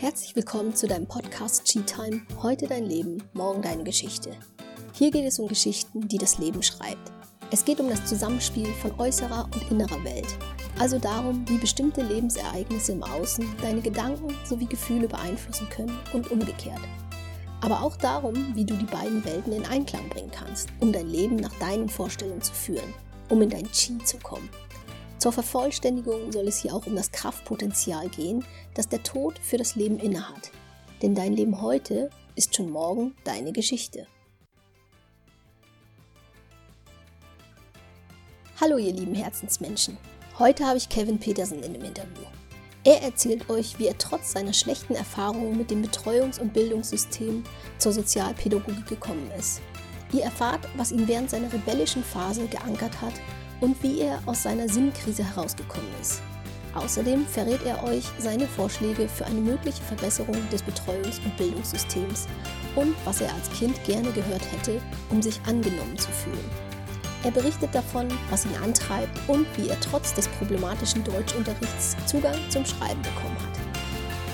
Herzlich willkommen zu deinem Podcast Cheat Time. Heute dein Leben, morgen deine Geschichte. Hier geht es um Geschichten, die das Leben schreibt. Es geht um das Zusammenspiel von äußerer und innerer Welt. Also darum, wie bestimmte Lebensereignisse im Außen deine Gedanken sowie Gefühle beeinflussen können und umgekehrt. Aber auch darum, wie du die beiden Welten in Einklang bringen kannst, um dein Leben nach deinen Vorstellungen zu führen, um in dein Chi zu kommen. Zur Vervollständigung soll es hier auch um das Kraftpotenzial gehen, das der Tod für das Leben innehat. Denn dein Leben heute ist schon morgen deine Geschichte. Hallo ihr lieben Herzensmenschen. Heute habe ich Kevin Petersen in dem Interview. Er erzählt euch, wie er trotz seiner schlechten Erfahrungen mit dem Betreuungs- und Bildungssystem zur Sozialpädagogik gekommen ist. Ihr erfahrt, was ihn während seiner rebellischen Phase geankert hat und wie er aus seiner Sinnkrise herausgekommen ist. Außerdem verrät er euch seine Vorschläge für eine mögliche Verbesserung des Betreuungs- und Bildungssystems und was er als Kind gerne gehört hätte, um sich angenommen zu fühlen. Er berichtet davon, was ihn antreibt und wie er trotz des problematischen Deutschunterrichts Zugang zum Schreiben bekommen hat.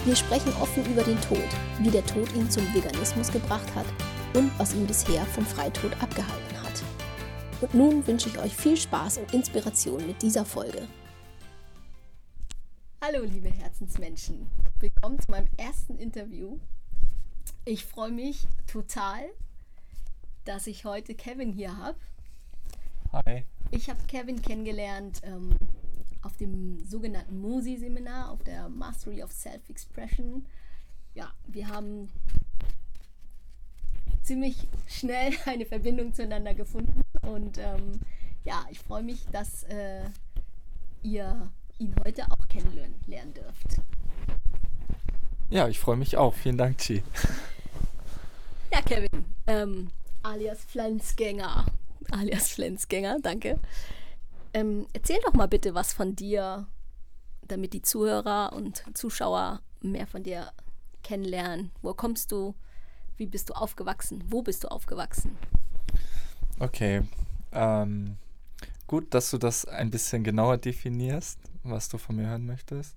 Wir sprechen offen über den Tod, wie der Tod ihn zum Veganismus gebracht hat und was ihn bisher vom Freitod abgehalten hat. Und nun wünsche ich euch viel Spaß und Inspiration mit dieser Folge. Hallo liebe Herzensmenschen, willkommen zu meinem ersten Interview. Ich freue mich total, dass ich heute Kevin hier habe. Hi. Ich habe Kevin kennengelernt ähm, auf dem sogenannten MOSI-Seminar, auf der Mastery of Self-Expression. Ja, wir haben ziemlich schnell eine Verbindung zueinander gefunden. Und ähm, ja, ich freue mich, dass äh, ihr ihn heute auch kennenlernen dürft. Ja, ich freue mich auch. Vielen Dank, Chi. Ja, Kevin, ähm, alias Pflanzgänger. Alias Flensgänger, danke. Ähm, erzähl doch mal bitte was von dir, damit die Zuhörer und Zuschauer mehr von dir kennenlernen. Wo kommst du? Wie bist du aufgewachsen? Wo bist du aufgewachsen? Okay. Ähm, gut, dass du das ein bisschen genauer definierst, was du von mir hören möchtest.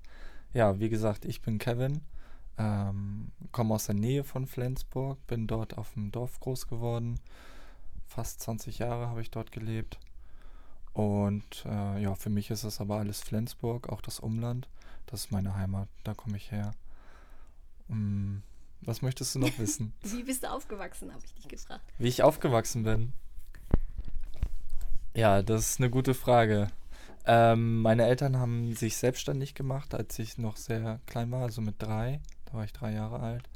Ja, wie gesagt, ich bin Kevin, ähm, komme aus der Nähe von Flensburg, bin dort auf dem Dorf groß geworden. Fast 20 Jahre habe ich dort gelebt. Und äh, ja, für mich ist es aber alles Flensburg, auch das Umland. Das ist meine Heimat, da komme ich her. Um, was möchtest du noch wissen? Wie bist du aufgewachsen, habe ich dich gefragt. Wie ich aufgewachsen bin? Ja, das ist eine gute Frage. Ähm, meine Eltern haben sich selbstständig gemacht, als ich noch sehr klein war, also mit drei. Da war ich drei Jahre alt.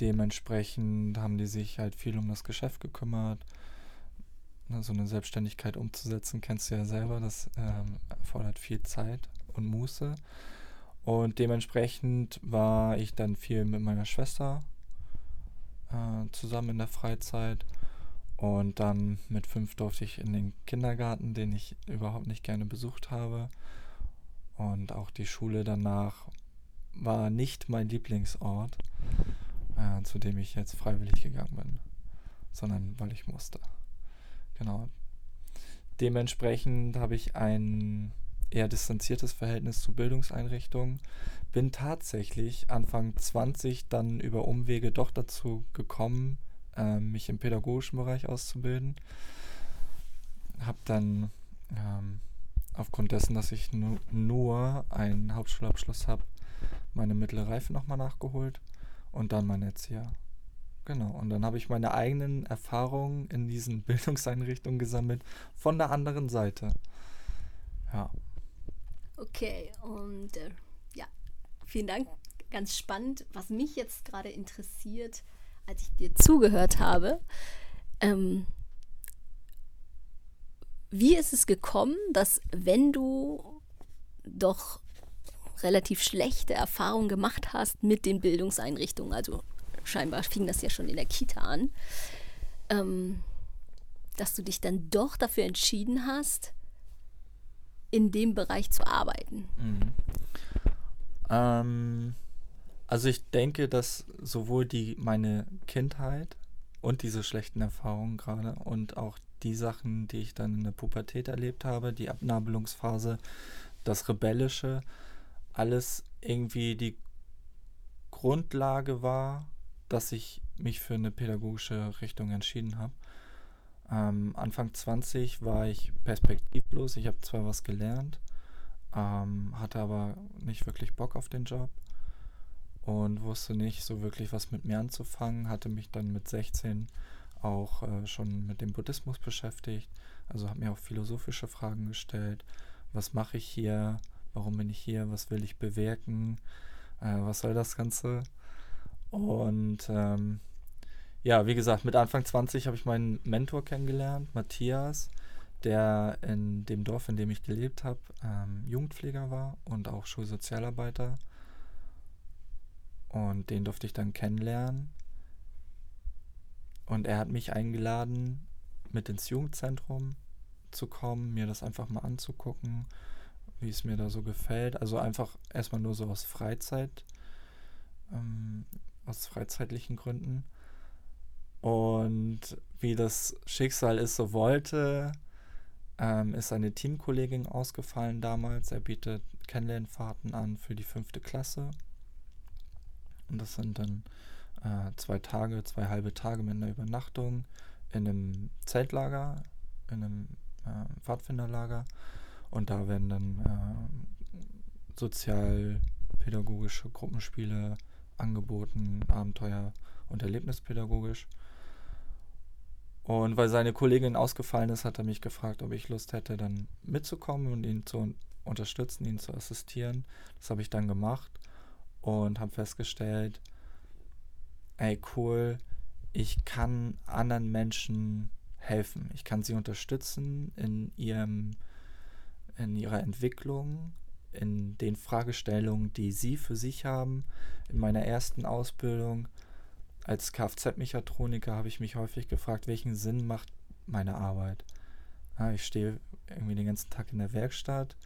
Dementsprechend haben die sich halt viel um das Geschäft gekümmert. So eine Selbstständigkeit umzusetzen, kennst du ja selber, das ähm, erfordert viel Zeit und Muße. Und dementsprechend war ich dann viel mit meiner Schwester äh, zusammen in der Freizeit. Und dann mit fünf durfte ich in den Kindergarten, den ich überhaupt nicht gerne besucht habe. Und auch die Schule danach war nicht mein Lieblingsort, äh, zu dem ich jetzt freiwillig gegangen bin, sondern weil ich musste. Genau. Dementsprechend habe ich ein eher distanziertes Verhältnis zu Bildungseinrichtungen. Bin tatsächlich Anfang 20 dann über Umwege doch dazu gekommen, äh, mich im pädagogischen Bereich auszubilden. Habe dann ähm, aufgrund dessen, dass ich nu nur einen Hauptschulabschluss habe, meine mittlere Reife nochmal nachgeholt und dann mein Erzieher. Genau, und dann habe ich meine eigenen Erfahrungen in diesen Bildungseinrichtungen gesammelt von der anderen Seite. Ja. Okay, und äh, ja, vielen Dank. Ganz spannend. Was mich jetzt gerade interessiert, als ich dir zugehört habe, ähm, wie ist es gekommen, dass wenn du doch relativ schlechte Erfahrungen gemacht hast mit den Bildungseinrichtungen, also scheinbar fing das ja schon in der Kita an, ähm, dass du dich dann doch dafür entschieden hast, in dem Bereich zu arbeiten. Mhm. Ähm, also ich denke, dass sowohl die meine Kindheit und diese schlechten Erfahrungen gerade und auch die Sachen, die ich dann in der Pubertät erlebt habe, die Abnabelungsphase, das Rebellische, alles irgendwie die Grundlage war, dass ich mich für eine pädagogische Richtung entschieden habe. Ähm, Anfang 20 war ich perspektivlos. Ich habe zwar was gelernt, ähm, hatte aber nicht wirklich Bock auf den Job und wusste nicht so wirklich, was mit mir anzufangen. Hatte mich dann mit 16 auch äh, schon mit dem Buddhismus beschäftigt. Also habe mir auch philosophische Fragen gestellt. Was mache ich hier? Warum bin ich hier? Was will ich bewirken? Äh, was soll das Ganze? Und ähm, ja, wie gesagt, mit Anfang 20 habe ich meinen Mentor kennengelernt, Matthias, der in dem Dorf, in dem ich gelebt habe, ähm, Jugendpfleger war und auch Schulsozialarbeiter. Und den durfte ich dann kennenlernen. Und er hat mich eingeladen, mit ins Jugendzentrum zu kommen, mir das einfach mal anzugucken, wie es mir da so gefällt. Also einfach erstmal nur so aus Freizeit, ähm, aus freizeitlichen Gründen. Und wie das Schicksal es so wollte, ähm, ist eine Teamkollegin ausgefallen damals. Er bietet Kennenlernfahrten an für die fünfte Klasse. Und das sind dann äh, zwei Tage, zwei halbe Tage mit einer Übernachtung in einem Zeltlager, in einem äh, Pfadfinderlager. Und da werden dann äh, sozialpädagogische Gruppenspiele angeboten, Abenteuer und erlebnispädagogisch. Und weil seine Kollegin ausgefallen ist, hat er mich gefragt, ob ich Lust hätte, dann mitzukommen und ihn zu unterstützen, ihn zu assistieren. Das habe ich dann gemacht und habe festgestellt, ey cool, ich kann anderen Menschen helfen. Ich kann sie unterstützen in ihrem in ihrer Entwicklung, in den Fragestellungen, die sie für sich haben. In meiner ersten Ausbildung als Kfz-Mechatroniker habe ich mich häufig gefragt, welchen Sinn macht meine Arbeit? Ja, ich stehe irgendwie den ganzen Tag in der Werkstatt,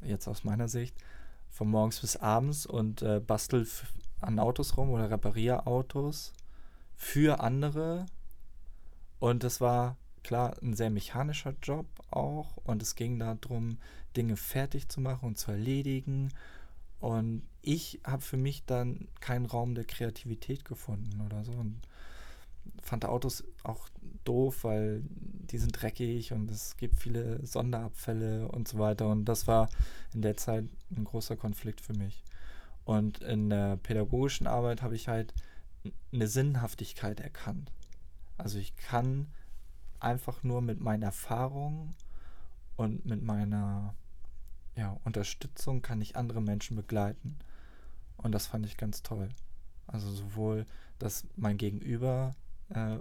jetzt aus meiner Sicht, von morgens bis abends und äh, bastel an Autos rum oder repariere Autos für andere. Und das war klar ein sehr mechanischer Job auch. Und es ging darum, Dinge fertig zu machen und zu erledigen und ich habe für mich dann keinen Raum der Kreativität gefunden oder so. Und fand Autos auch doof, weil die sind dreckig und es gibt viele Sonderabfälle und so weiter. Und das war in der Zeit ein großer Konflikt für mich. Und in der pädagogischen Arbeit habe ich halt eine Sinnhaftigkeit erkannt. Also ich kann einfach nur mit meinen Erfahrungen und mit meiner ja, Unterstützung kann ich andere Menschen begleiten. Und das fand ich ganz toll. Also sowohl, dass mein Gegenüber äh,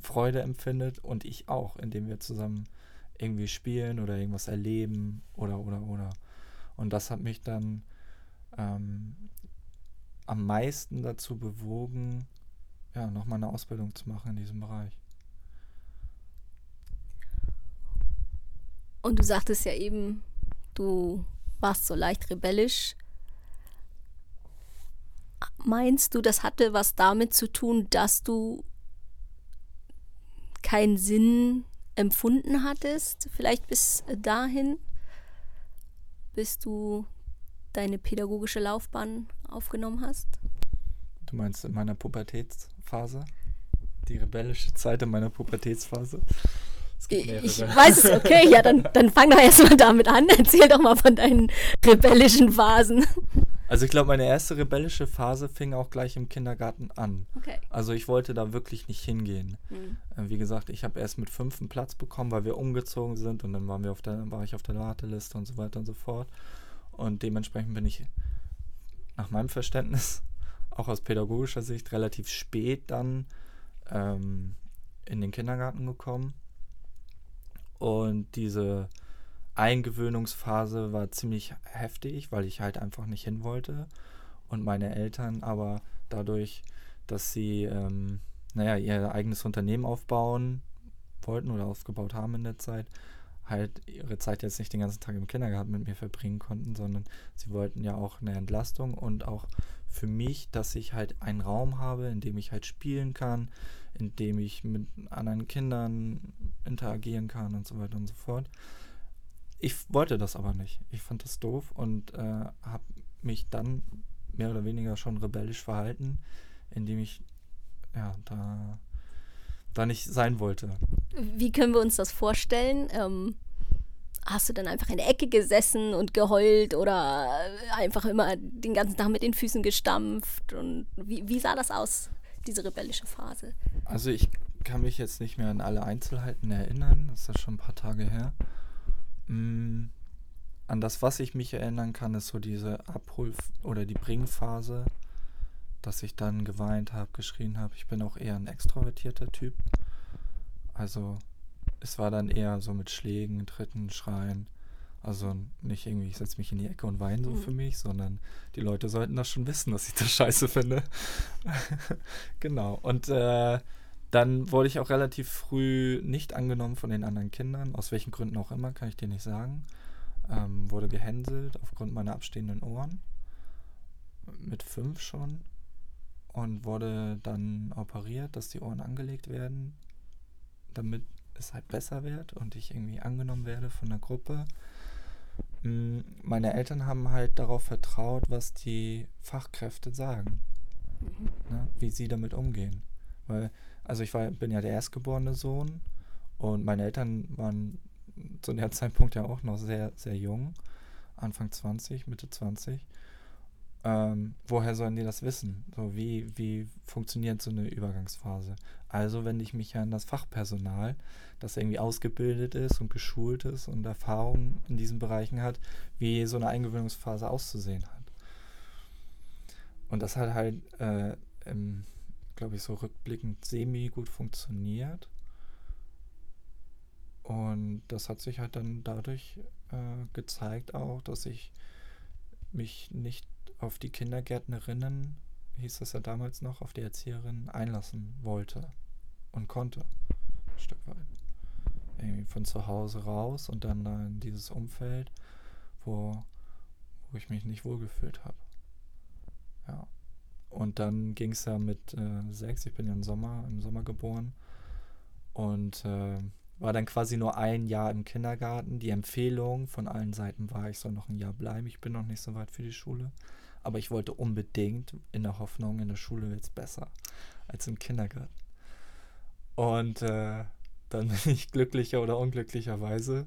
Freude empfindet und ich auch, indem wir zusammen irgendwie spielen oder irgendwas erleben oder oder oder. Und das hat mich dann ähm, am meisten dazu bewogen, ja, nochmal eine Ausbildung zu machen in diesem Bereich. Und du sagtest ja eben, du warst so leicht rebellisch. Meinst du, das hatte was damit zu tun, dass du keinen Sinn empfunden hattest, vielleicht bis dahin, bis du deine pädagogische Laufbahn aufgenommen hast? Du meinst in meiner Pubertätsphase? Die rebellische Zeit in meiner Pubertätsphase? ich weiß es, okay, ja, dann, dann fang doch erstmal damit an. Erzähl doch mal von deinen rebellischen Phasen. Also ich glaube, meine erste rebellische Phase fing auch gleich im Kindergarten an. Okay. Also ich wollte da wirklich nicht hingehen. Mhm. Äh, wie gesagt, ich habe erst mit fünf einen Platz bekommen, weil wir umgezogen sind und dann waren wir auf der, war ich auf der Warteliste und so weiter und so fort. Und dementsprechend bin ich nach meinem Verständnis, auch aus pädagogischer Sicht, relativ spät dann ähm, in den Kindergarten gekommen. Und diese Eingewöhnungsphase war ziemlich heftig, weil ich halt einfach nicht hin wollte. Und meine Eltern aber dadurch, dass sie, ähm, naja, ihr eigenes Unternehmen aufbauen wollten oder aufgebaut haben in der Zeit, halt ihre Zeit jetzt nicht den ganzen Tag im Kindergarten mit mir verbringen konnten, sondern sie wollten ja auch eine Entlastung und auch für mich, dass ich halt einen Raum habe, in dem ich halt spielen kann, in dem ich mit anderen Kindern interagieren kann und so weiter und so fort. Ich wollte das aber nicht. Ich fand das doof und äh, habe mich dann mehr oder weniger schon rebellisch verhalten, indem ich ja da, da nicht sein wollte. Wie können wir uns das vorstellen? Ähm, hast du dann einfach in der Ecke gesessen und geheult oder einfach immer den ganzen Tag mit den Füßen gestampft? Und wie, wie sah das aus, diese rebellische Phase? Also ich kann mich jetzt nicht mehr an alle Einzelheiten erinnern, das ist ja schon ein paar Tage her. Mm, an das, was ich mich erinnern kann, ist so diese Abhol- oder die Bringphase, dass ich dann geweint habe, geschrien habe. Ich bin auch eher ein extrovertierter Typ. Also es war dann eher so mit Schlägen, Tritten, Schreien. Also nicht irgendwie, ich setze mich in die Ecke und weine so mhm. für mich, sondern die Leute sollten das schon wissen, dass ich das scheiße finde. genau. Und äh, dann wurde ich auch relativ früh nicht angenommen von den anderen Kindern, aus welchen Gründen auch immer, kann ich dir nicht sagen ähm, wurde gehänselt aufgrund meiner abstehenden Ohren. Mit fünf schon. Und wurde dann operiert, dass die Ohren angelegt werden, damit es halt besser wird und ich irgendwie angenommen werde von der Gruppe. Mm, meine Eltern haben halt darauf vertraut, was die Fachkräfte sagen, mhm. ne, wie sie damit umgehen. Weil, also ich war, bin ja der erstgeborene Sohn und meine Eltern waren zu dem Zeitpunkt ja auch noch sehr, sehr jung, Anfang 20, Mitte 20. Ähm, woher sollen die das wissen? So, wie, wie funktioniert so eine Übergangsphase? Also wende ich mich ja an das Fachpersonal, das irgendwie ausgebildet ist und geschult ist und Erfahrung in diesen Bereichen hat, wie so eine Eingewöhnungsphase auszusehen hat. Und das hat halt, äh, glaube ich, so rückblickend semi gut funktioniert. Und das hat sich halt dann dadurch äh, gezeigt auch, dass ich mich nicht auf die Kindergärtnerinnen, hieß das ja damals noch, auf die Erzieherinnen einlassen wollte und konnte. Ein Stück weit. Irgendwie von zu Hause raus und dann da in dieses Umfeld, wo, wo ich mich nicht wohlgefühlt habe. Ja. Und dann ging es ja mit äh, sechs, ich bin ja im Sommer, im Sommer geboren. Und äh, war dann quasi nur ein Jahr im Kindergarten. Die Empfehlung von allen Seiten war, ich soll noch ein Jahr bleiben. Ich bin noch nicht so weit für die Schule. Aber ich wollte unbedingt in der Hoffnung, in der Schule wird es besser als im Kindergarten. Und äh, dann bin ich glücklicher oder unglücklicherweise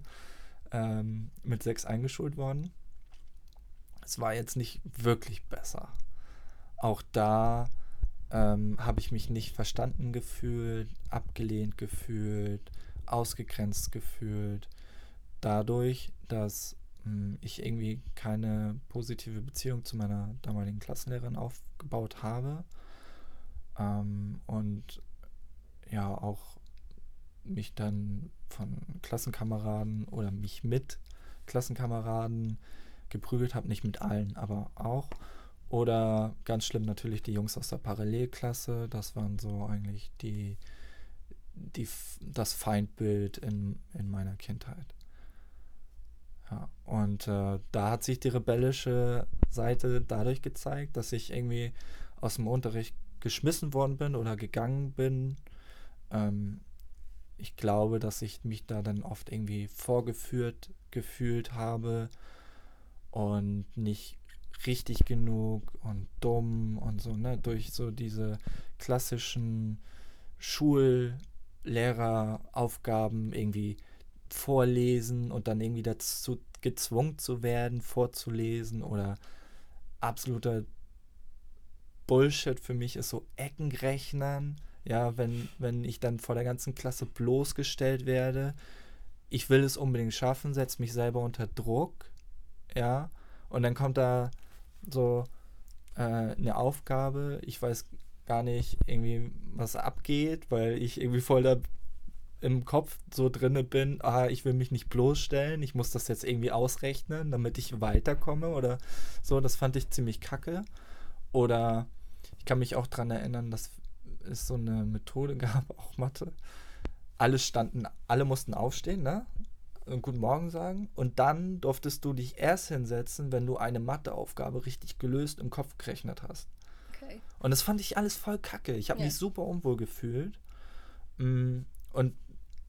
ähm, mit sechs eingeschult worden. Es war jetzt nicht wirklich besser. Auch da ähm, habe ich mich nicht verstanden gefühlt, abgelehnt gefühlt, ausgegrenzt gefühlt, dadurch, dass mh, hm, ich irgendwie keine positive Beziehung zu meiner damaligen Klassenlehrerin aufgebaut habe ähm, und ja auch mich dann von Klassenkameraden oder mich mit Klassenkameraden geprügelt habe, nicht mit allen, aber auch. Oder ganz schlimm natürlich die Jungs aus der Parallelklasse, das waren so eigentlich die die, das Feindbild in, in meiner Kindheit. Ja, und äh, da hat sich die rebellische Seite dadurch gezeigt, dass ich irgendwie aus dem Unterricht geschmissen worden bin oder gegangen bin. Ähm, ich glaube, dass ich mich da dann oft irgendwie vorgeführt gefühlt habe und nicht richtig genug und dumm und so, ne, durch so diese klassischen Schul- Lehreraufgaben irgendwie vorlesen und dann irgendwie dazu gezwungen zu werden, vorzulesen oder absoluter Bullshit für mich ist so Eckenrechnern. Ja, wenn, wenn ich dann vor der ganzen Klasse bloßgestellt werde, ich will es unbedingt schaffen, setze mich selber unter Druck, ja, und dann kommt da so äh, eine Aufgabe, ich weiß gar nicht irgendwie was abgeht, weil ich irgendwie voll da im Kopf so drinne bin, ah, ich will mich nicht bloßstellen, ich muss das jetzt irgendwie ausrechnen, damit ich weiterkomme oder so. Das fand ich ziemlich kacke. Oder ich kann mich auch daran erinnern, dass es so eine Methode gab, auch Mathe. Alle standen, alle mussten aufstehen, ne? Guten Morgen sagen. Und dann durftest du dich erst hinsetzen, wenn du eine Matheaufgabe richtig gelöst im Kopf gerechnet hast. Okay. Und das fand ich alles voll kacke. Ich habe ja. mich super unwohl gefühlt. Mm, und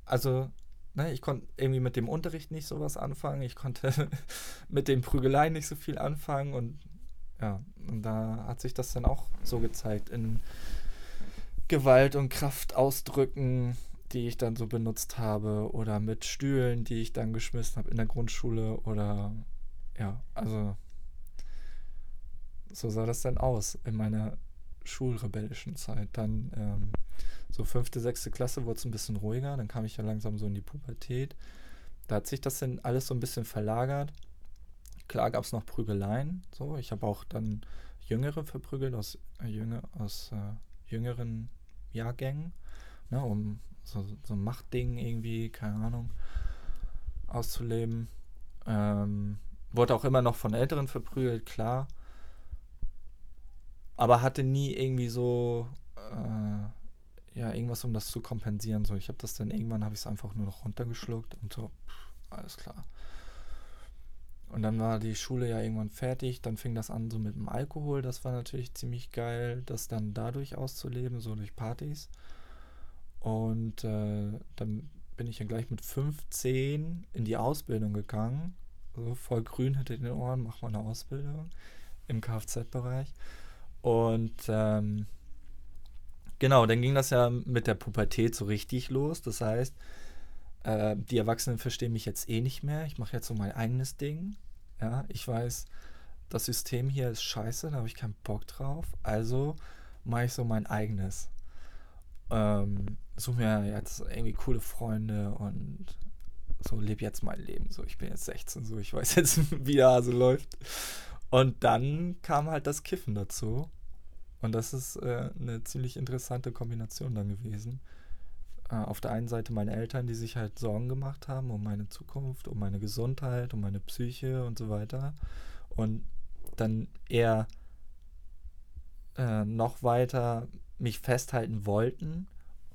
also, ne, ich konnte irgendwie mit dem Unterricht nicht sowas anfangen. Ich konnte mit den Prügeleien nicht so viel anfangen. Und ja, und da hat sich das dann auch so gezeigt in Gewalt und Kraft ausdrücken, die ich dann so benutzt habe oder mit Stühlen, die ich dann geschmissen habe in der Grundschule oder ja, also so sah das dann aus in meiner schulrebellischen Zeit. Dann ähm, so fünfte, sechste Klasse wurde es ein bisschen ruhiger, dann kam ich ja langsam so in die Pubertät. Da hat sich das dann alles so ein bisschen verlagert. Klar gab es noch Prügeleien, so. Ich habe auch dann Jüngere verprügelt aus, äh, Jünger, aus äh, jüngeren Jahrgängen, ne, um so, so ein Machtding irgendwie, keine Ahnung, auszuleben. Ähm, wurde auch immer noch von Älteren verprügelt, klar. Aber hatte nie irgendwie so, äh, ja, irgendwas, um das zu kompensieren. So, ich habe das dann irgendwann, habe ich es einfach nur noch runtergeschluckt und so, pff, alles klar. Und dann war die Schule ja irgendwann fertig. Dann fing das an so mit dem Alkohol. Das war natürlich ziemlich geil, das dann dadurch auszuleben, so durch Partys. Und äh, dann bin ich ja gleich mit 15 in die Ausbildung gegangen. So voll grün hinter den Ohren, mach mal eine Ausbildung im Kfz-Bereich. Und ähm, genau, dann ging das ja mit der Pubertät so richtig los. Das heißt, äh, die Erwachsenen verstehen mich jetzt eh nicht mehr. Ich mache jetzt so mein eigenes Ding. Ja, ich weiß, das System hier ist scheiße, da habe ich keinen Bock drauf. Also mache ich so mein eigenes. Ähm, suche mir jetzt irgendwie coole Freunde und so lebe jetzt mein Leben. So, ich bin jetzt 16, so ich weiß jetzt, wie der Hase läuft. Und dann kam halt das Kiffen dazu. Und das ist äh, eine ziemlich interessante Kombination dann gewesen äh, auf der einen Seite meine Eltern, die sich halt Sorgen gemacht haben um meine Zukunft, um meine Gesundheit, um meine Psyche und so weiter. Und dann eher äh, noch weiter mich festhalten wollten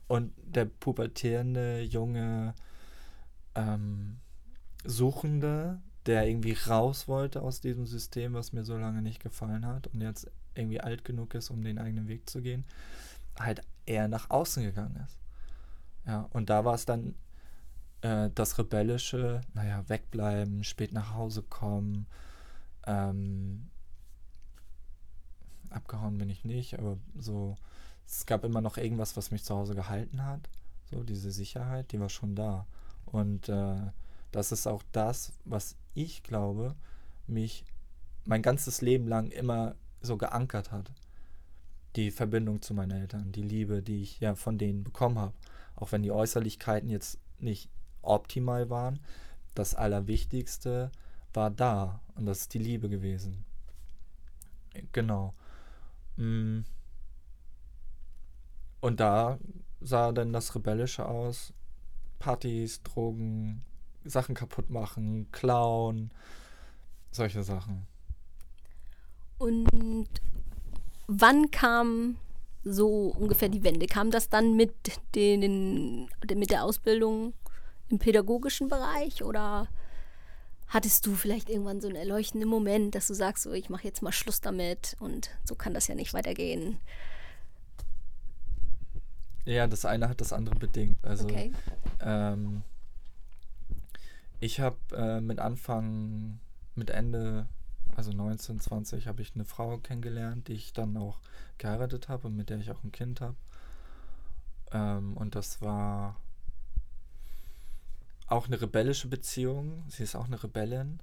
und der pubertierende junge ähm, Suchende, der irgendwie raus wollte aus diesem System, was mir so lange nicht gefallen hat und jetzt irgendwie alt genug ist, um den eigenen Weg zu gehen, halt eher nach außen gegangen ist. Ja, und da war es dann äh, das Rebellische, naja, wegbleiben, spät nach Hause kommen. Ähm, abgehauen bin ich nicht, aber so, es gab immer noch irgendwas, was mich zu Hause gehalten hat. So, diese Sicherheit, die war schon da. Und äh, das ist auch das, was ich glaube, mich mein ganzes Leben lang immer so geankert hat. Die Verbindung zu meinen Eltern, die Liebe, die ich ja von denen bekommen habe auch wenn die Äußerlichkeiten jetzt nicht optimal waren, das Allerwichtigste war da und das ist die Liebe gewesen. Genau. Mm. Und da sah dann das Rebellische aus. Partys, Drogen, Sachen kaputt machen, klauen, solche Sachen. Und wann kam so ungefähr die Wende. Kam das dann mit, den, mit der Ausbildung im pädagogischen Bereich oder hattest du vielleicht irgendwann so einen erleuchtenden Moment, dass du sagst, so, ich mache jetzt mal Schluss damit und so kann das ja nicht weitergehen? Ja, das eine hat das andere bedingt. Also okay. ähm, ich habe äh, mit Anfang, mit Ende also 19, 20, habe ich eine Frau kennengelernt, die ich dann auch geheiratet habe und mit der ich auch ein Kind habe. Ähm, und das war auch eine rebellische Beziehung. Sie ist auch eine Rebellin,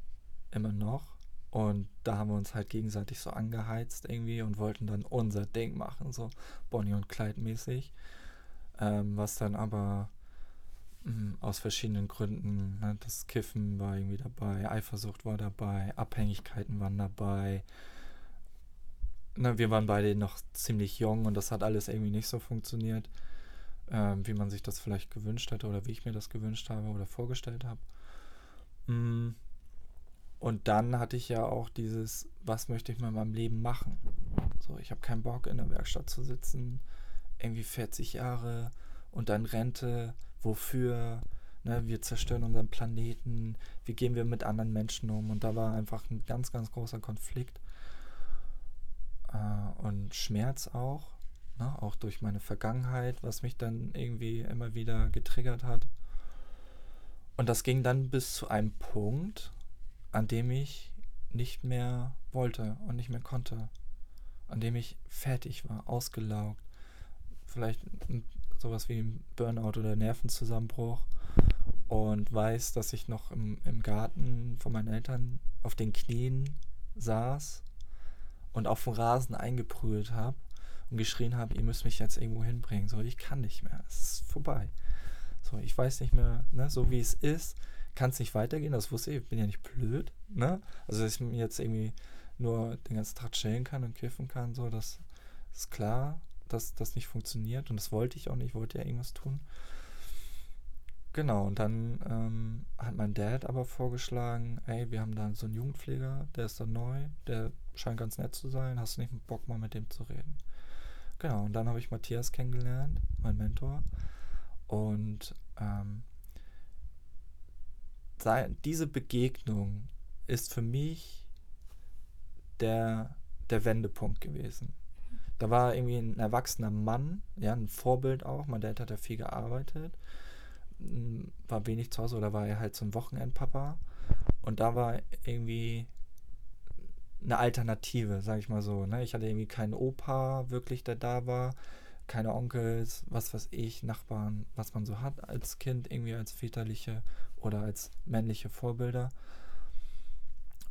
immer noch. Und da haben wir uns halt gegenseitig so angeheizt irgendwie und wollten dann unser Ding machen, so Bonnie und Clyde mäßig. Ähm, was dann aber Mhm, aus verschiedenen Gründen. Ne? Das Kiffen war irgendwie dabei, Eifersucht war dabei, Abhängigkeiten waren dabei. Ne, wir waren beide noch ziemlich jung und das hat alles irgendwie nicht so funktioniert, ähm, wie man sich das vielleicht gewünscht hätte oder wie ich mir das gewünscht habe oder vorgestellt habe. Mhm. Und dann hatte ich ja auch dieses, was möchte ich mit meinem Leben machen? So, ich habe keinen Bock in der Werkstatt zu sitzen, irgendwie 40 Jahre und dann Rente wofür, ne, wir zerstören unseren Planeten, wie gehen wir mit anderen Menschen um. Und da war einfach ein ganz, ganz großer Konflikt äh, und Schmerz auch, ne, auch durch meine Vergangenheit, was mich dann irgendwie immer wieder getriggert hat. Und das ging dann bis zu einem Punkt, an dem ich nicht mehr wollte und nicht mehr konnte. An dem ich fertig war, ausgelaugt. Vielleicht sowas wie ein Burnout oder Nervenzusammenbruch. Und weiß, dass ich noch im, im Garten von meinen Eltern auf den Knien saß und auf dem Rasen eingeprügelt habe und geschrien habe, ihr müsst mich jetzt irgendwo hinbringen. So, ich kann nicht mehr. Es ist vorbei. So, ich weiß nicht mehr, ne, so wie es ist, kann es nicht weitergehen. Das wusste ich, ich bin ja nicht blöd, ne? Also, dass ich jetzt irgendwie nur den ganzen Tag chillen kann und kiffen kann, so, das ist klar, dass das nicht funktioniert und das wollte ich auch nicht, ich wollte ja irgendwas tun. Genau, und dann ähm, hat mein Dad aber vorgeschlagen, ey, wir haben da so einen Jugendpfleger, der ist da neu, der scheint ganz nett zu sein, hast du nicht Bock mal mit dem zu reden? Genau, und dann habe ich Matthias kennengelernt, mein Mentor. Und ähm, diese Begegnung ist für mich der, der Wendepunkt gewesen. Da war irgendwie ein erwachsener Mann, ja, ein Vorbild auch. Mein Dad hat ja viel gearbeitet, war wenig zu Hause oder war er halt ein Wochenendpapa. Und da war irgendwie eine Alternative, sag ich mal so. Ne? Ich hatte irgendwie keinen Opa wirklich, der da war, keine Onkels, was weiß ich, Nachbarn, was man so hat als Kind, irgendwie als väterliche oder als männliche Vorbilder.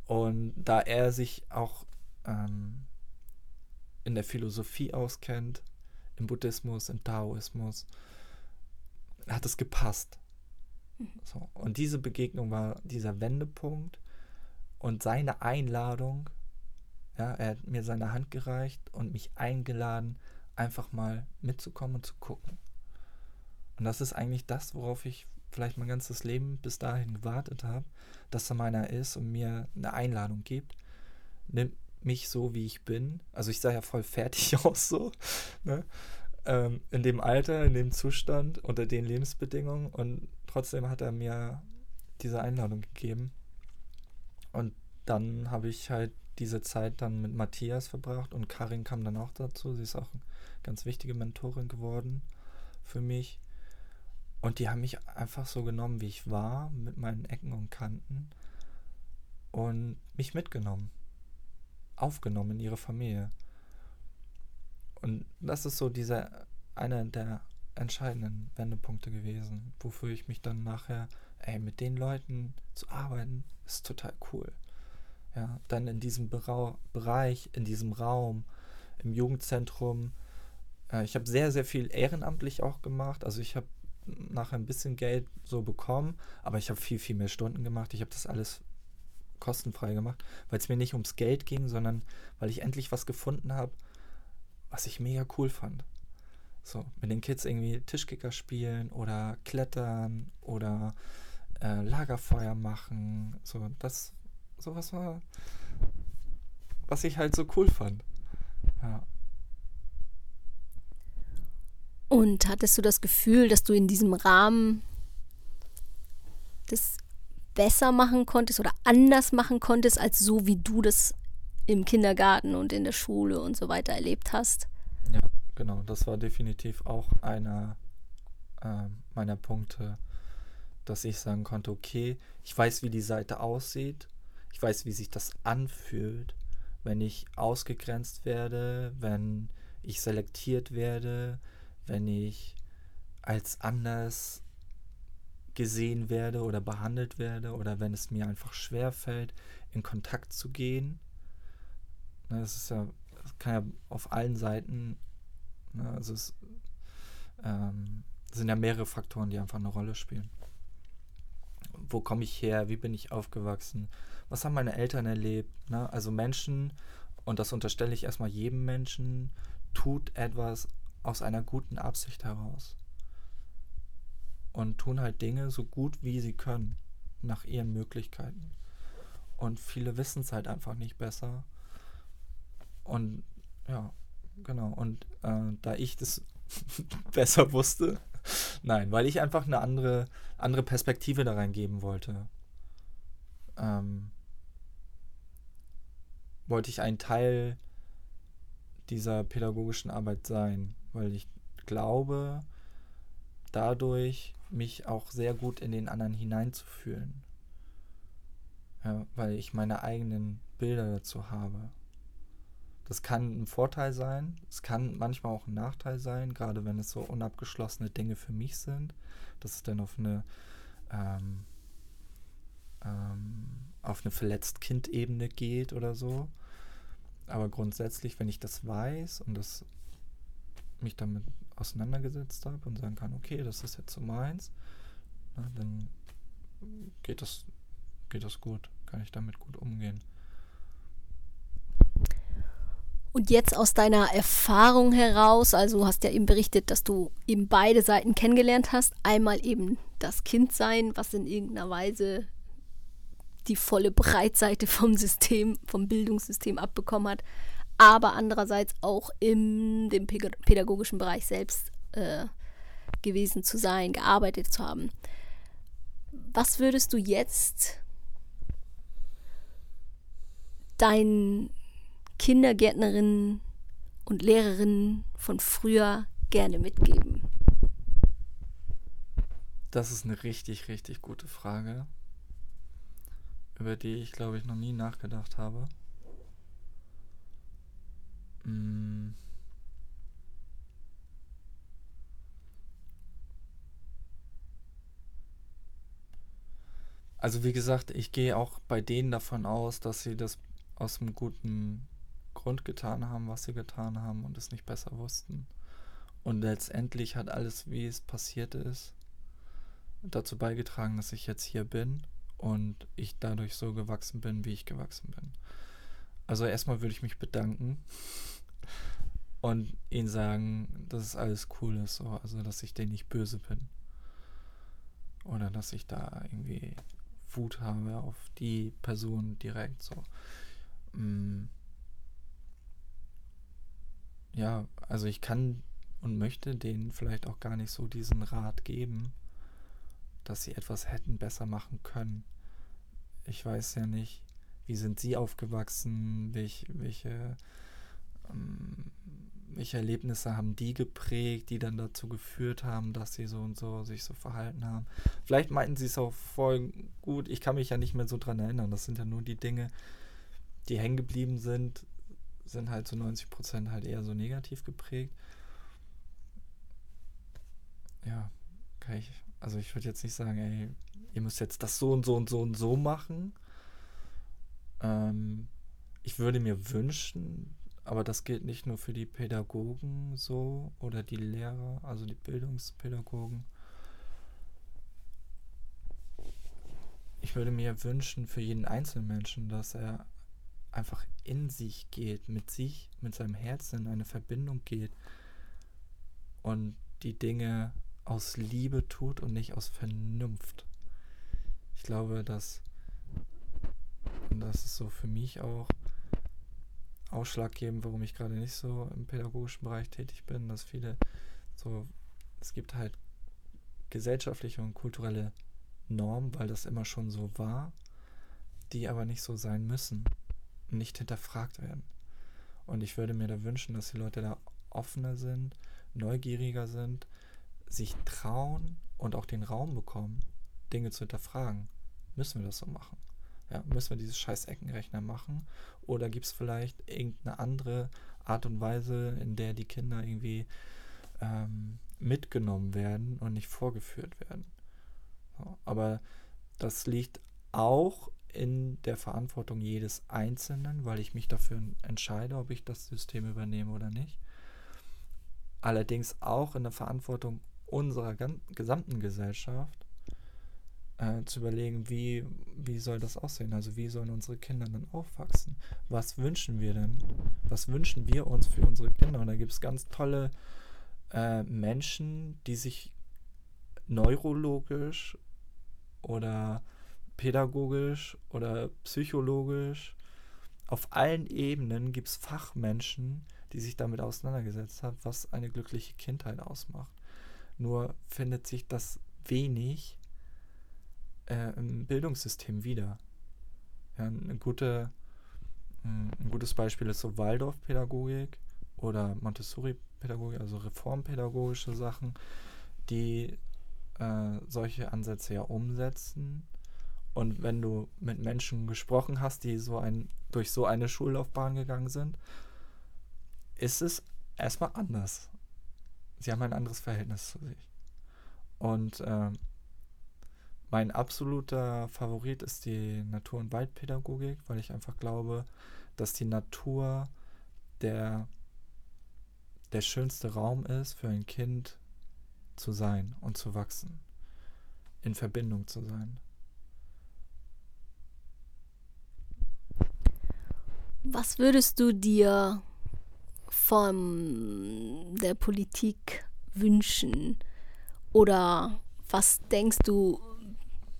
Und da er sich auch ähm, in der Philosophie auskennt, im Buddhismus, im Taoismus, hat es gepasst. Mhm. So. Und diese Begegnung war dieser Wendepunkt und seine Einladung ja, er hat mir seine Hand gereicht und mich eingeladen, einfach mal mitzukommen und zu gucken. Und das ist eigentlich das, worauf ich vielleicht mein ganzes Leben bis dahin gewartet habe, dass da meiner ist und mir eine Einladung gibt. Nimmt mich so, wie ich bin. Also ich sah ja voll fertig aus so. Ne? Ähm, in dem Alter, in dem Zustand, unter den Lebensbedingungen. Und trotzdem hat er mir diese Einladung gegeben. Und dann habe ich halt diese Zeit dann mit Matthias verbracht und Karin kam dann auch dazu. Sie ist auch eine ganz wichtige Mentorin geworden für mich. Und die haben mich einfach so genommen, wie ich war, mit meinen Ecken und Kanten und mich mitgenommen, aufgenommen in ihre Familie. Und das ist so dieser einer der entscheidenden Wendepunkte gewesen, wofür ich mich dann nachher, ey, mit den Leuten zu arbeiten, ist total cool ja, dann in diesem Bera Bereich, in diesem Raum, im Jugendzentrum. Äh, ich habe sehr, sehr viel ehrenamtlich auch gemacht. Also ich habe nachher ein bisschen Geld so bekommen, aber ich habe viel, viel mehr Stunden gemacht. Ich habe das alles kostenfrei gemacht, weil es mir nicht ums Geld ging, sondern weil ich endlich was gefunden habe, was ich mega cool fand. So, mit den Kids irgendwie Tischkicker spielen oder klettern oder äh, Lagerfeuer machen. So, das sowas war, was ich halt so cool fand. Ja. Und hattest du das Gefühl, dass du in diesem Rahmen das besser machen konntest oder anders machen konntest, als so wie du das im Kindergarten und in der Schule und so weiter erlebt hast? Ja, genau. Das war definitiv auch einer äh, meiner Punkte, dass ich sagen konnte, okay, ich weiß, wie die Seite aussieht ich weiß, wie sich das anfühlt, wenn ich ausgegrenzt werde, wenn ich selektiert werde, wenn ich als anders gesehen werde oder behandelt werde oder wenn es mir einfach schwer fällt, in Kontakt zu gehen. Ne, das ist ja, das kann ja auf allen Seiten, ne, also es ähm, sind ja mehrere Faktoren, die einfach eine Rolle spielen. Wo komme ich her? Wie bin ich aufgewachsen? was haben meine Eltern erlebt? Ne? Also Menschen, und das unterstelle ich erstmal jedem Menschen, tut etwas aus einer guten Absicht heraus. Und tun halt Dinge so gut wie sie können, nach ihren Möglichkeiten. Und viele wissen es halt einfach nicht besser. Und ja, genau. Und äh, da ich das besser wusste, nein, weil ich einfach eine andere, andere Perspektive da reingeben wollte. Ähm, wollte ich ein Teil dieser pädagogischen Arbeit sein, weil ich glaube, dadurch mich auch sehr gut in den anderen hineinzufühlen. Ja, weil ich meine eigenen Bilder dazu habe. Das kann ein Vorteil sein, es kann manchmal auch ein Nachteil sein, gerade wenn es so unabgeschlossene Dinge für mich sind, dass es dann auf eine ähm, ähm, auf eine verletzt Kind-Ebene geht oder so. Aber grundsätzlich, wenn ich das weiß und das mich damit auseinandergesetzt habe und sagen kann, okay, das ist jetzt so meins, na, dann geht das, geht das gut, kann ich damit gut umgehen. Und jetzt aus deiner Erfahrung heraus, also du hast ja eben berichtet, dass du eben beide Seiten kennengelernt hast. Einmal eben das Kindsein, was in irgendeiner Weise die volle Breitseite vom System, vom Bildungssystem abbekommen hat, aber andererseits auch in dem pädagogischen Bereich selbst äh, gewesen zu sein, gearbeitet zu haben. Was würdest du jetzt deinen Kindergärtnerinnen und Lehrerinnen von früher gerne mitgeben? Das ist eine richtig, richtig gute Frage, über die ich, glaube ich, noch nie nachgedacht habe. Hm. Also wie gesagt, ich gehe auch bei denen davon aus, dass sie das aus einem guten Grund getan haben, was sie getan haben und es nicht besser wussten. Und letztendlich hat alles, wie es passiert ist, dazu beigetragen, dass ich jetzt hier bin und ich dadurch so gewachsen bin, wie ich gewachsen bin. Also erstmal würde ich mich bedanken und ihnen sagen, dass es alles cool ist, so. also dass ich denen nicht böse bin. Oder dass ich da irgendwie Wut habe auf die Person direkt so. Mm ja, also ich kann und möchte denen vielleicht auch gar nicht so diesen Rat geben, dass sie etwas hätten besser machen können. Ich weiß ja nicht, wie sind sie aufgewachsen, welch, welche, ähm, welche Erlebnisse haben die geprägt, die dann dazu geführt haben, dass sie so und so sich so verhalten haben. Vielleicht meinten sie es auch voll gut. Ich kann mich ja nicht mehr so dran erinnern. Das sind ja nur die Dinge, die hängen geblieben sind, sind halt zu so 90 Prozent halt eher so negativ geprägt. Ja, kann ich, also ich würde jetzt nicht sagen, ey, ihr müsst jetzt das so und so und so und so machen. Ähm, ich würde mir wünschen, aber das gilt nicht nur für die Pädagogen so oder die Lehrer, also die Bildungspädagogen. Ich würde mir wünschen für jeden einzelnen Menschen, dass er einfach in sich geht, mit sich, mit seinem Herzen in eine Verbindung geht und die Dinge aus Liebe tut und nicht aus Vernunft. Ich glaube, dass das ist so für mich auch ausschlaggebend, warum ich gerade nicht so im pädagogischen Bereich tätig bin, dass viele so, es gibt halt gesellschaftliche und kulturelle Normen, weil das immer schon so war, die aber nicht so sein müssen nicht hinterfragt werden. Und ich würde mir da wünschen, dass die Leute da offener sind, neugieriger sind, sich trauen und auch den Raum bekommen, Dinge zu hinterfragen. Müssen wir das so machen? Ja, müssen wir dieses scheiß Eckenrechner machen? Oder gibt es vielleicht irgendeine andere Art und Weise, in der die Kinder irgendwie ähm, mitgenommen werden und nicht vorgeführt werden? So, aber das liegt auch in der Verantwortung jedes Einzelnen, weil ich mich dafür entscheide, ob ich das System übernehme oder nicht. Allerdings auch in der Verantwortung unserer gesamten Gesellschaft äh, zu überlegen, wie, wie soll das aussehen? Also wie sollen unsere Kinder dann aufwachsen? Was wünschen wir denn? Was wünschen wir uns für unsere Kinder? Und da gibt es ganz tolle äh, Menschen, die sich neurologisch oder pädagogisch oder psychologisch. Auf allen Ebenen gibt es Fachmenschen, die sich damit auseinandergesetzt haben, was eine glückliche Kindheit ausmacht. Nur findet sich das wenig äh, im Bildungssystem wieder. Ja, eine gute, hm, ein gutes Beispiel ist so Waldorfpädagogik oder Montessori-Pädagogik, also reformpädagogische Sachen, die äh, solche Ansätze ja umsetzen Und wenn du mit Menschen gesprochen hast, die so ein, durch so eine Schullaufbahn gegangen sind, ist es erstmal anders. Sie haben ein anderes Verhältnis zu sich. Und äh, mein absoluter Favorit ist die Natur- und Waldpädagogik, weil ich einfach glaube, dass die Natur der, der schönste Raum ist für ein Kind zu sein und zu wachsen, in Verbindung zu sein. Was würdest du dir von der Politik wünschen? Oder was denkst du,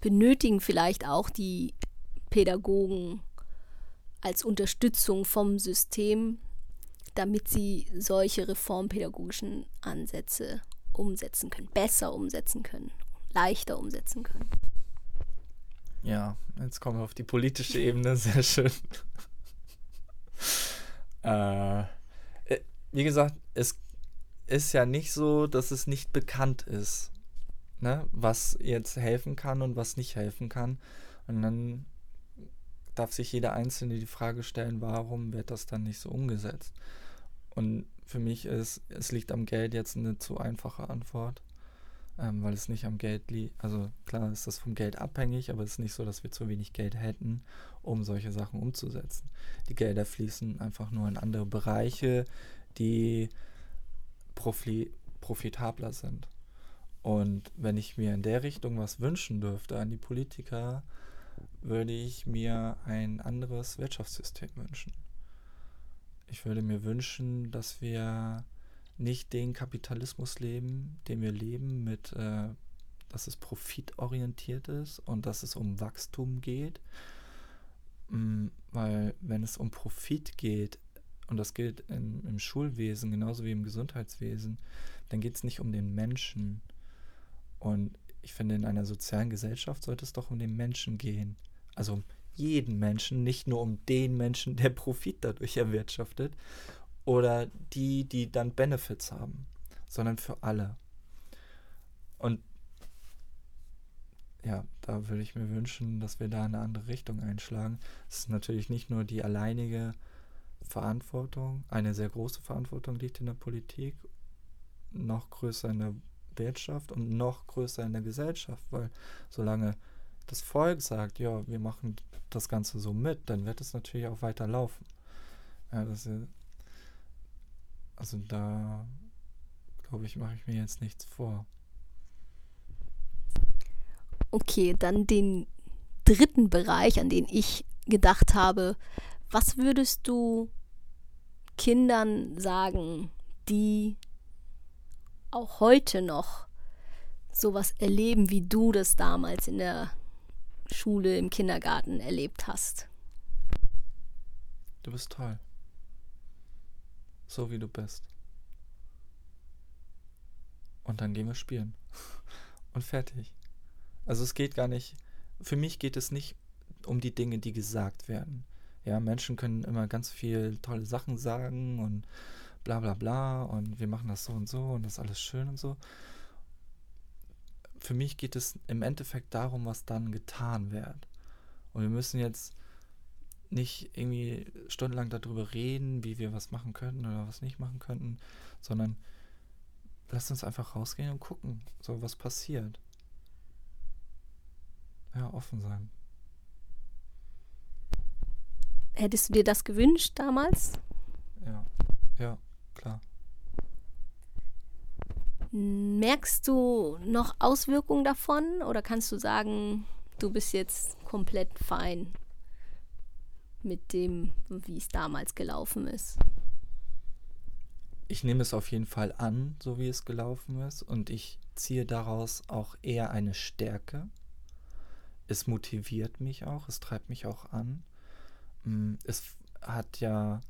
benötigen vielleicht auch die Pädagogen als Unterstützung vom System, damit sie solche reformpädagogischen Ansätze umsetzen können, besser umsetzen können, leichter umsetzen können. Ja, jetzt kommen wir auf die politische Ebene, sehr schön. äh, äh, wie gesagt, es ist ja nicht so, dass es nicht bekannt ist, ne, was jetzt helfen kann und was nicht helfen kann. Und dann darf sich jeder Einzelne die Frage stellen, warum wird das dann nicht so umgesetzt? Und für mich ist, es liegt am Geld jetzt eine zu einfache Antwort, ähm, weil es nicht am Geld liegt. Also klar ist das vom Geld abhängig, aber es ist nicht so, dass wir zu wenig Geld hätten, um solche Sachen umzusetzen. Die Gelder fließen einfach nur in andere Bereiche, die profi profitabler sind. Und wenn ich mir in der Richtung was wünschen dürfte an die Politiker, würde ich mir ein anderes Wirtschaftssystem wünschen. Ich würde mir wünschen, dass wir nicht den Kapitalismus leben, den wir leben, mit, äh, dass es profitorientiert ist und dass es um Wachstum geht. Mm, weil wenn es um Profit geht, und das gilt in, im Schulwesen genauso wie im Gesundheitswesen, dann geht es nicht um den Menschen. Und ich finde, in einer sozialen Gesellschaft sollte es doch um den Menschen gehen. Also um jeden Menschen, nicht nur um den Menschen, der Profit dadurch erwirtschaftet oder die, die dann Benefits haben, sondern für alle. Und ja, da würde ich mir wünschen, dass wir da eine andere Richtung einschlagen. Es ist natürlich nicht nur die alleinige Verantwortung, eine sehr große Verantwortung liegt in der Politik, noch größer in der Wirtschaft und noch größer in der Gesellschaft, weil solange das Volk sagt, ja, wir machen das Ganze so mit, dann wird es natürlich auch weiter laufen. Ja, das ist, also da glaube ich, mache ich mir jetzt nichts vor. Okay, dann den dritten Bereich, an den ich gedacht habe. Was würdest du Kindern sagen, die auch heute noch sowas erleben, wie du das damals in der Schule, im Kindergarten erlebt hast? Du bist toll. So wie du bist. Und dann gehen wir spielen. Und fertig. Also es geht gar nicht, für mich geht es nicht um die Dinge, die gesagt werden. Ja, Menschen können immer ganz viel tolle Sachen sagen und bla bla bla und wir machen das so und so und das ist alles schön und so. Für mich geht es im Endeffekt darum, was dann getan wird. Und wir müssen jetzt nicht irgendwie stundenlang darüber reden, wie wir was machen könnten oder was nicht machen könnten, sondern lasst uns einfach rausgehen und gucken, so was passiert. Ja, offen sein. Hättest du dir das gewünscht damals? Ja, ja klar. Merkst du noch Auswirkungen davon oder kannst du sagen, du bist jetzt komplett fein mit dem, wie es damals gelaufen ist? Ich nehme es auf jeden Fall an, so wie es gelaufen ist, und ich ziehe daraus auch eher eine Stärke. Es motiviert mich auch, es treibt mich auch an. Mm, es hat ja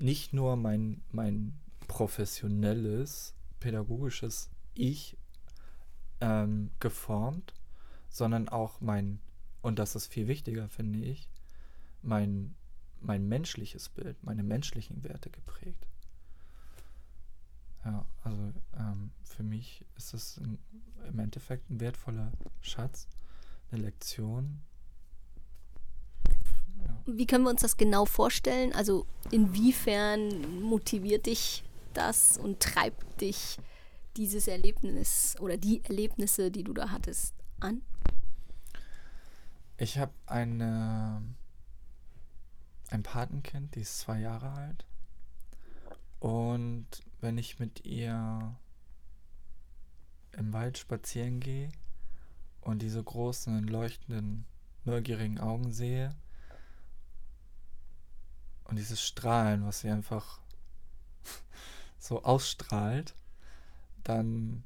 nicht nur mein, mein professionelles, pädagogisches Ich ähm, geformt, sondern auch mein, und das ist viel wichtiger, finde ich, mein, mein menschliches Bild, meine menschlichen Werte geprägt. Ja, also ähm, für mich ist es ein, im Endeffekt ein wertvoller Schatz, eine Lektion, Wie können wir uns das genau vorstellen? Also inwiefern motiviert dich das und treibt dich dieses Erlebnis oder die Erlebnisse, die du da hattest, an? Ich habe eine ein Patenkind, die ist zwei Jahre alt. Und wenn ich mit ihr im Wald spazieren gehe und diese großen, leuchtenden, neugierigen Augen sehe und dieses Strahlen, was sie einfach so ausstrahlt, dann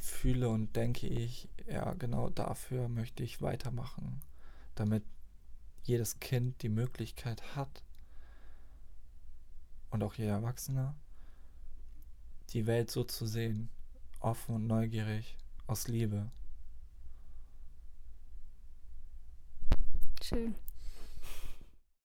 fühle und denke ich, ja, genau dafür möchte ich weitermachen, damit jedes Kind die Möglichkeit hat und auch jeder Erwachsene, die Welt so zu sehen, offen und neugierig, aus Liebe. Schön.